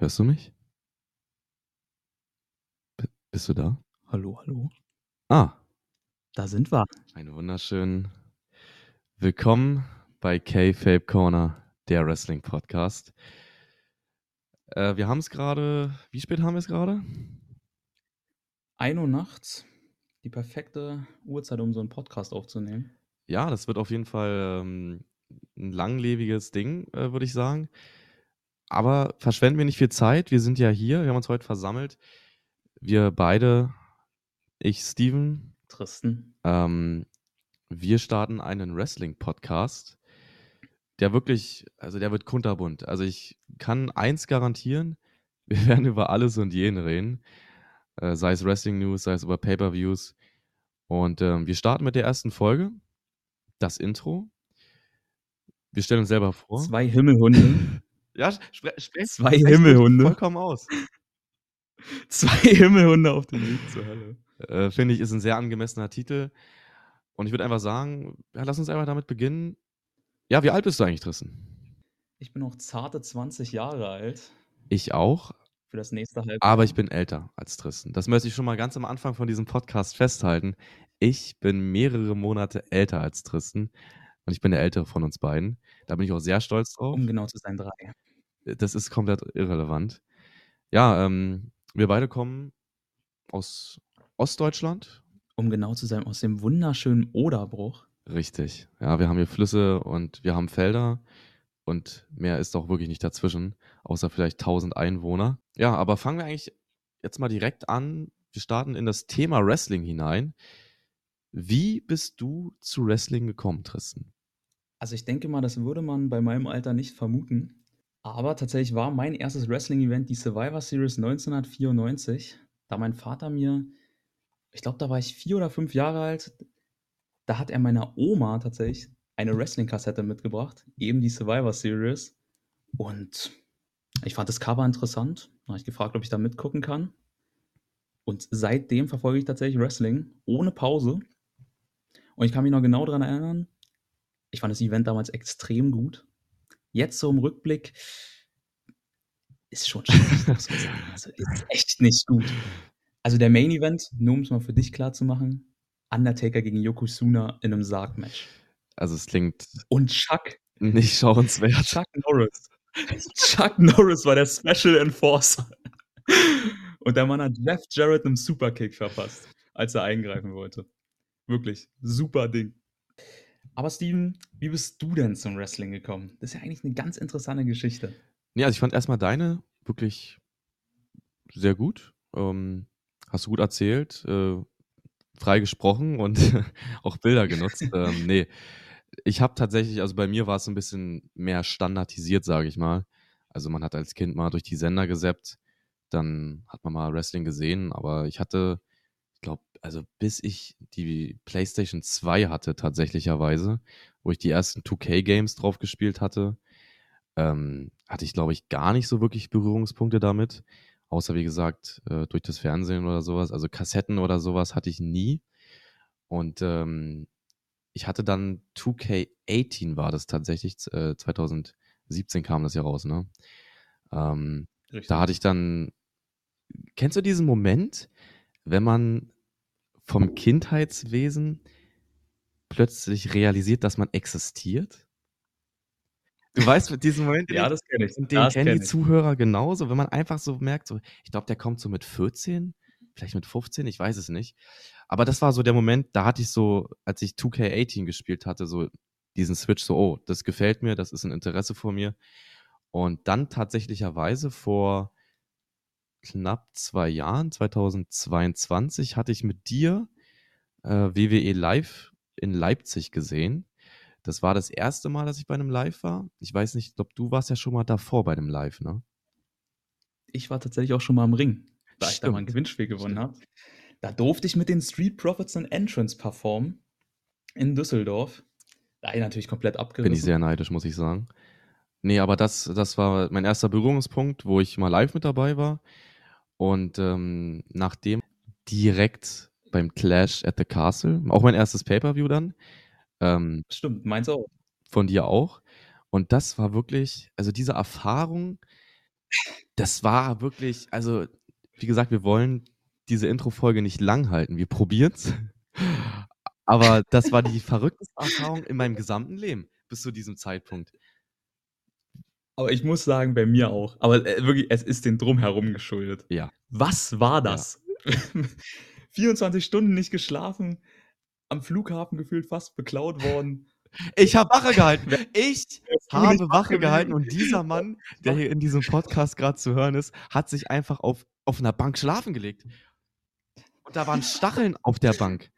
Hörst du mich? B bist du da? Hallo, hallo. Ah. Da sind wir. Einen wunderschönen Willkommen bei K-Fape Corner, der Wrestling-Podcast. Äh, wir haben es gerade, wie spät haben wir es gerade? 1 Uhr nachts. Die perfekte Uhrzeit, um so einen Podcast aufzunehmen. Ja, das wird auf jeden Fall ähm, ein langlebiges Ding, äh, würde ich sagen. Aber verschwenden wir nicht viel Zeit. Wir sind ja hier, wir haben uns heute versammelt. Wir beide, ich, Steven, Tristan. ähm, wir starten einen Wrestling-Podcast, der wirklich, also der wird kunterbunt. Also ich kann eins garantieren, wir werden über alles und jeden reden. Äh, sei es Wrestling-News, sei es über Pay-Per-Views. Und ähm, wir starten mit der ersten Folge, das Intro. Wir stellen uns selber vor. Zwei Himmelhunde. Ja, spre Zwei Himmelhunde. vollkommen aus. Zwei Himmelhunde auf dem Weg zur Hölle. Äh, finde ich, ist ein sehr angemessener Titel. Und ich würde einfach sagen, ja, lass uns einfach damit beginnen. Ja, wie alt bist du eigentlich, Tristan? Ich bin noch zarte 20 Jahre alt Ich auch, für das nächste Halbjahr. aber ich bin älter als Tristan. Das möchte ich schon mal ganz am Anfang von diesem Podcast festhalten. Ich bin mehrere Monate älter als Tristan und ich bin der ältere von uns beiden. Da bin ich auch sehr stolz drauf. Um genau zu sein, drei. Das ist komplett irrelevant. Ja, ähm, wir beide kommen aus Ostdeutschland. Um genau zu sein, aus dem wunderschönen Oderbruch. Richtig. Ja, wir haben hier Flüsse und wir haben Felder und mehr ist auch wirklich nicht dazwischen, außer vielleicht 1000 Einwohner. Ja, aber fangen wir eigentlich jetzt mal direkt an. Wir starten in das Thema Wrestling hinein. Wie bist du zu Wrestling gekommen, Tristan? Also ich denke mal, das würde man bei meinem Alter nicht vermuten. Aber tatsächlich war mein erstes Wrestling-Event die Survivor Series 1994. Da mein Vater mir, ich glaube, da war ich vier oder fünf Jahre alt, da hat er meiner Oma tatsächlich eine Wrestling-Kassette mitgebracht, eben die Survivor Series. Und ich fand das Cover interessant. Da habe ich gefragt, ob ich da mitgucken kann. Und seitdem verfolge ich tatsächlich Wrestling ohne Pause. Und ich kann mich noch genau daran erinnern, ich fand das Event damals extrem gut. Jetzt so im Rückblick ist schon schlecht, muss man sagen. Also ist echt nicht gut. Also der Main Event, nur um es mal für dich klar zu machen, Undertaker gegen Yokozuna in einem Sargmatch. Also es klingt Und Chuck, nicht schauenswert. Chuck Norris. Chuck Norris war der Special Enforcer. Und der Mann hat Jeff Jarrett einen Superkick verpasst, als er eingreifen wollte. Wirklich, super Ding. Aber Steven, wie bist du denn zum Wrestling gekommen? Das ist ja eigentlich eine ganz interessante Geschichte. Nee, also ich fand erstmal deine wirklich sehr gut. Ähm, hast du gut erzählt, äh, frei gesprochen und auch Bilder genutzt. ähm, nee, ich habe tatsächlich, also bei mir war es so ein bisschen mehr standardisiert, sage ich mal. Also man hat als Kind mal durch die Sender gesappt, dann hat man mal Wrestling gesehen, aber ich hatte, glaube, also bis ich die PlayStation 2 hatte tatsächlicherweise, wo ich die ersten 2K-Games drauf gespielt hatte, ähm, hatte ich, glaube ich, gar nicht so wirklich Berührungspunkte damit. Außer, wie gesagt, äh, durch das Fernsehen oder sowas. Also Kassetten oder sowas hatte ich nie. Und ähm, ich hatte dann 2K18 war das tatsächlich, äh, 2017 kam das ja raus, ne? Ähm, da hatte ich dann, kennst du diesen Moment, wenn man vom Kindheitswesen plötzlich realisiert, dass man existiert? Du weißt, mit diesem Moment, den Ja, das kenne ich. und den kennen kenn die. Zuhörer genauso, wenn man einfach so merkt, so, ich glaube, der kommt so mit 14, vielleicht mit 15, ich weiß es nicht. Aber das war so der Moment, da hatte ich so, als ich 2K18 gespielt hatte, so diesen Switch, so, oh, das gefällt mir, das ist ein Interesse vor mir. Und dann tatsächlicherweise vor knapp zwei Jahren, 2022, hatte ich mit dir äh, WWE Live in Leipzig gesehen. Das war das erste Mal, dass ich bei einem Live war. Ich weiß nicht, ich glaube, du warst ja schon mal davor bei einem Live, ne? Ich war tatsächlich auch schon mal im Ring, da ich da mal ein Stimmt. Gewinnspiel gewonnen habe. Da durfte ich mit den Street Profits and Entrance performen in Düsseldorf. Da ich natürlich komplett Bin ich abgerissen. sehr neidisch, muss ich sagen. Nee, aber das, das war mein erster Berührungspunkt, wo ich mal live mit dabei war. Und ähm, nachdem direkt beim Clash at the Castle, auch mein erstes Pay-Per-View dann, ähm, Stimmt, meins auch. von dir auch. Und das war wirklich, also diese Erfahrung, das war wirklich, also wie gesagt, wir wollen diese Intro-Folge nicht lang halten. Wir probieren's. Aber das war die verrückteste Erfahrung in meinem gesamten Leben bis zu diesem Zeitpunkt. Aber ich muss sagen, bei mir auch. Aber äh, wirklich, es ist den Drumherum geschuldet. Ja. Was war das? Ja. 24 Stunden nicht geschlafen, am Flughafen gefühlt fast beklaut worden. Ich habe Wache gehalten. Ich habe Wache gehalten und dieser Mann, der hier in diesem Podcast gerade zu hören ist, hat sich einfach auf, auf einer Bank schlafen gelegt. Und da waren Stacheln auf der Bank.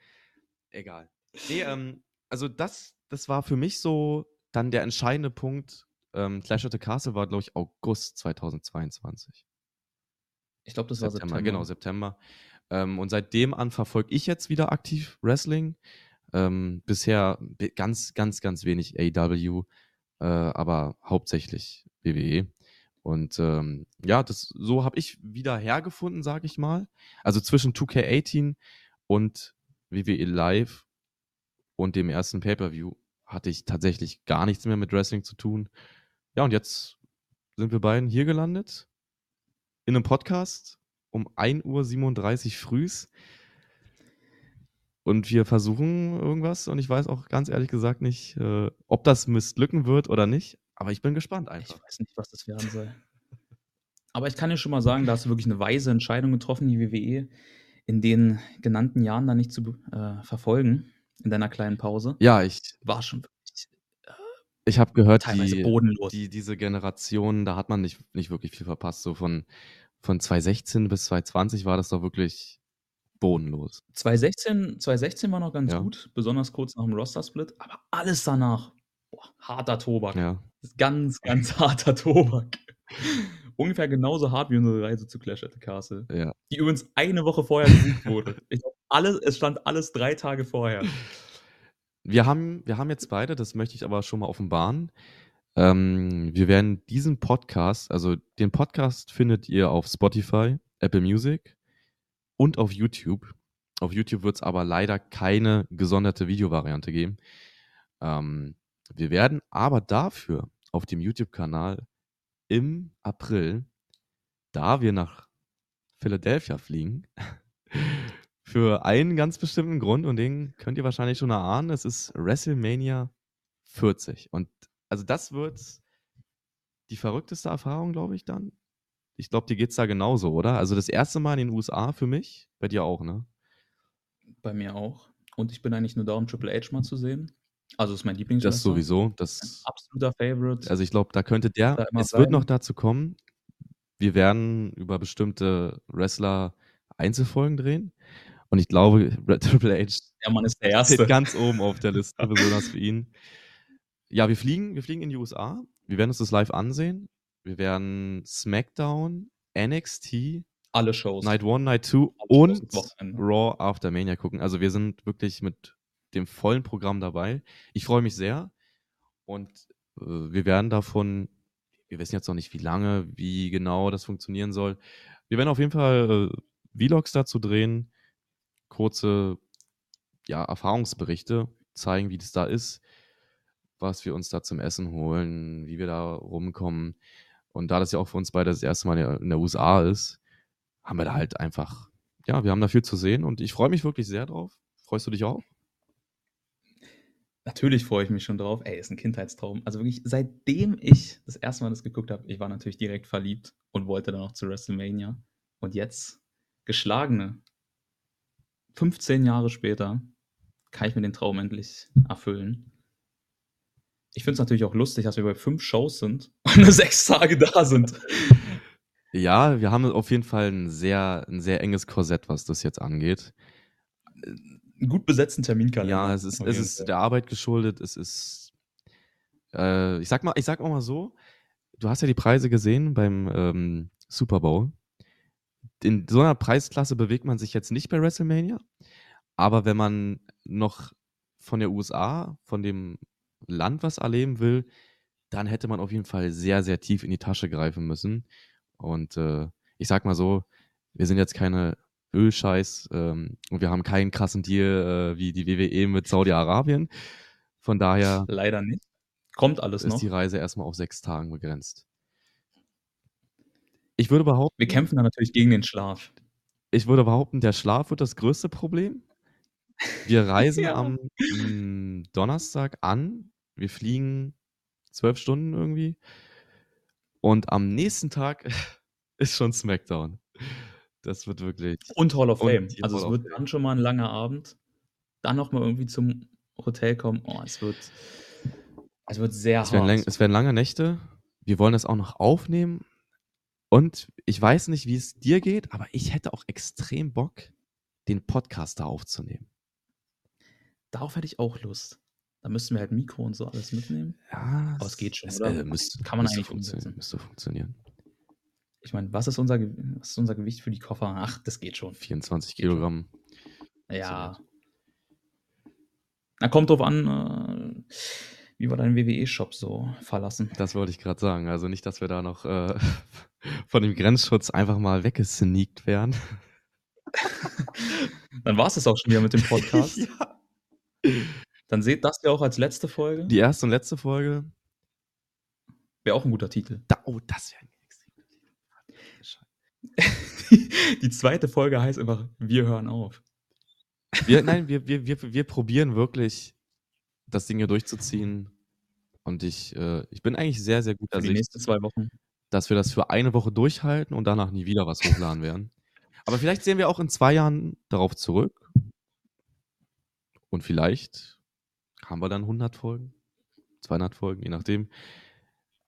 Egal. Nee, ähm, also das, das war für mich so dann der entscheidende Punkt. Ähm, Clash of the Castle war, glaube ich, August 2022. Ich glaube, das war September. September. Genau, September. Ähm, und seitdem an verfolge ich jetzt wieder aktiv Wrestling. Ähm, bisher ganz, ganz, ganz wenig AW, äh, aber hauptsächlich WWE. Und ähm, ja, das, so habe ich wieder hergefunden, sage ich mal. Also zwischen 2K18 und WWE Live und dem ersten Pay-Per-View hatte ich tatsächlich gar nichts mehr mit Wrestling zu tun. Ja, und jetzt sind wir beiden hier gelandet in einem Podcast um 1.37 Uhr frühs. Und wir versuchen irgendwas und ich weiß auch ganz ehrlich gesagt nicht, äh, ob das misslücken wird oder nicht. Aber ich bin gespannt einfach. Ich weiß nicht, was das werden soll. Aber ich kann dir schon mal sagen, da hast du wirklich eine weise Entscheidung getroffen, die WWE in den genannten Jahren dann nicht zu äh, verfolgen, in deiner kleinen Pause. Ja, ich. War schon ich habe gehört, die. Die, diese Generation, da hat man nicht, nicht wirklich viel verpasst. So von, von 2016 bis 2020 war das doch wirklich bodenlos. 2016, 2016 war noch ganz ja. gut, besonders kurz nach dem Roster-Split, aber alles danach, boah, harter Tobak. Ja. Ganz, ganz harter Tobak. Ungefähr genauso hart wie unsere Reise zu Clash at the Castle. Ja. Die übrigens eine Woche vorher gebucht wurde. Ich glaub, alles, es stand alles drei Tage vorher. Wir haben, wir haben jetzt beide, das möchte ich aber schon mal offenbaren. Ähm, wir werden diesen Podcast, also den Podcast findet ihr auf Spotify, Apple Music, und auf YouTube. Auf YouTube wird es aber leider keine gesonderte Videovariante geben. Ähm, wir werden aber dafür auf dem YouTube-Kanal im April, da wir nach Philadelphia fliegen, für einen ganz bestimmten Grund und den könnt ihr wahrscheinlich schon erahnen, es ist WrestleMania 40. Und also das wird die verrückteste Erfahrung, glaube ich, dann ich glaube, dir geht es da genauso, oder? Also das erste Mal in den USA für mich, bei dir auch, ne? Bei mir auch. Und ich bin eigentlich nur da, um Triple H mal zu sehen. Also ist mein Lieblings. Das sowieso. Das absoluter Favorite. Also ich glaube, da könnte der. Da es sein. wird noch dazu kommen. Wir werden über bestimmte Wrestler Einzelfolgen drehen. Und ich glaube, Triple H der Mann ist der Erste. steht ganz oben auf der Liste, besonders für ihn. Ja, wir fliegen, wir fliegen in die USA. Wir werden uns das live ansehen. Wir werden SmackDown, NXT, alle Shows. Night 1, Night 2 und Raw After Mania gucken. Also wir sind wirklich mit dem vollen Programm dabei. Ich freue mich sehr und äh, wir werden davon, wir wissen jetzt noch nicht wie lange, wie genau das funktionieren soll. Wir werden auf jeden Fall äh, Vlogs dazu drehen, kurze ja, Erfahrungsberichte zeigen, wie das da ist, was wir uns da zum Essen holen, wie wir da rumkommen. Und da das ja auch für uns beide das erste Mal in der USA ist, haben wir da halt einfach, ja, wir haben da viel zu sehen und ich freue mich wirklich sehr drauf. Freust du dich auch? Natürlich freue ich mich schon drauf. Ey, ist ein Kindheitstraum. Also wirklich, seitdem ich das erste Mal das geguckt habe, ich war natürlich direkt verliebt und wollte dann auch zu WrestleMania. Und jetzt, geschlagene, 15 Jahre später, kann ich mir den Traum endlich erfüllen. Ich finde es natürlich auch lustig, dass wir bei fünf Shows sind und nur sechs Tage da sind. Ja, wir haben auf jeden Fall ein sehr, ein sehr enges Korsett, was das jetzt angeht. Einen gut besetzten Terminkalender. Ja, es ist, es ist der Arbeit geschuldet. Es ist, äh, ich sag mal, ich sag auch mal so, du hast ja die Preise gesehen beim ähm, Super Bowl. In so einer Preisklasse bewegt man sich jetzt nicht bei WrestleMania. Aber wenn man noch von der USA, von dem Land was erleben will, dann hätte man auf jeden Fall sehr, sehr tief in die Tasche greifen müssen. Und äh, ich sag mal so, wir sind jetzt keine Ölscheiß ähm, und wir haben keinen krassen Deal äh, wie die WWE mit Saudi-Arabien. Von daher. Leider nicht. Kommt alles ist noch. die Reise erstmal auf sechs Tagen begrenzt. Ich würde behaupten Wir kämpfen da natürlich gegen den Schlaf. Ich würde behaupten, der Schlaf wird das größte Problem. Wir reisen Ja. am, Donnerstag an. Wir fliegen 12 Stunden irgendwie. Und am nächsten Tag ist schon SmackDown. Das wird wirklich Und Hall of Fame. Also, Hall es wird dann schon mal 'n langer Abend. Dann noch mal irgendwie zum Hotel kommen. Oh, es wird es wird sehr Es werden hart. es werden lange Nächte. Wir wollen das auch noch aufnehmen. Und ich weiß nicht, wie es dir geht, aber ich hätte auch extrem Bock, den Podcast da aufzunehmen. Darauf hätte ich auch Lust. Da müssten wir halt Mikro und so alles mitnehmen. Ja, Aber es geht schon, es, äh, müsste Kann man müsste eigentlich funktionieren umsetzen. müsste funktionieren. Ich meine, was ist unser was ist unser Gewicht für die Koffer? Ach, das geht schon. 24 Geht schon. Kilogramm. Ja. Na, kommt drauf an, äh, wie wir deinen WWE-Shop so verlassen. Das wollte ich grad sagen. Also nicht, dass wir da noch, äh, von dem Grenzschutz einfach mal weggesneakt werden. Dann war's das auch schon wieder mit dem Podcast. Ja. Dann seht das ja auch als letzte Folge. Die erste und letzte Folge. Wäre auch 'n guter Titel. Da oh, das wäre 'n extrem guter Titel. Die zweite Folge heißt einfach: „Wir hören auf.“ Wir nein, wir wir wir wir probieren wirklich, das Ding hier durchzuziehen. Und ich, äh ich bin eigentlich sehr, sehr guter Für die Sicht, nächsten 2 Wochen. dass wir das für eine Woche durchhalten und danach nie wieder was hochladen werden. Aber vielleicht sehen wir auch in 2 Jahren darauf zurück. Und vielleicht haben wir dann 100 Folgen, 200 Folgen, je nachdem.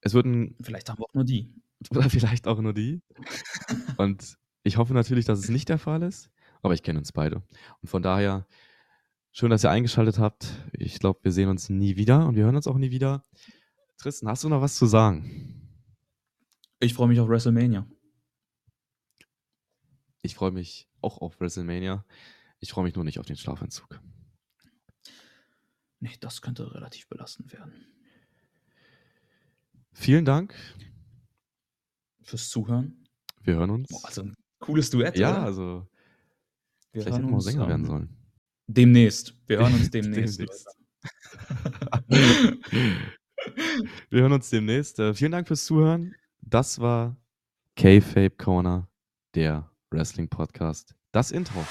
Es wird 'n Vielleicht haben wir auch nur die. oder vielleicht auch nur die. Und ich hoffe natürlich, dass es nicht der Fall ist, aber ich kenne uns beide. Und von daher schön, dass ihr eingeschaltet habt. Ich glaube, wir sehen uns nie wieder und wir hören uns auch nie wieder. Tristan, hast du noch was zu sagen? Ich freue mich auf WrestleMania. Ich freue mich auch auf WrestleMania. Ich freue mich nur nicht auf den Schlafentzug. Ne, das könnte relativ belastend werden. Vielen Dank. Fürs Zuhören. Wir hören uns. Boah, also 'n cooles Duett, Ja, oder? also Wir vielleicht hätten wir Sänger werden sollen. Demnächst. Wir hören uns demnächst, Demnächst. Wir hören uns demnächst. Äh, vielen Dank fürs Zuhören. Das war Kayfabe Corner, der Wrestling-Podcast. Das Intro.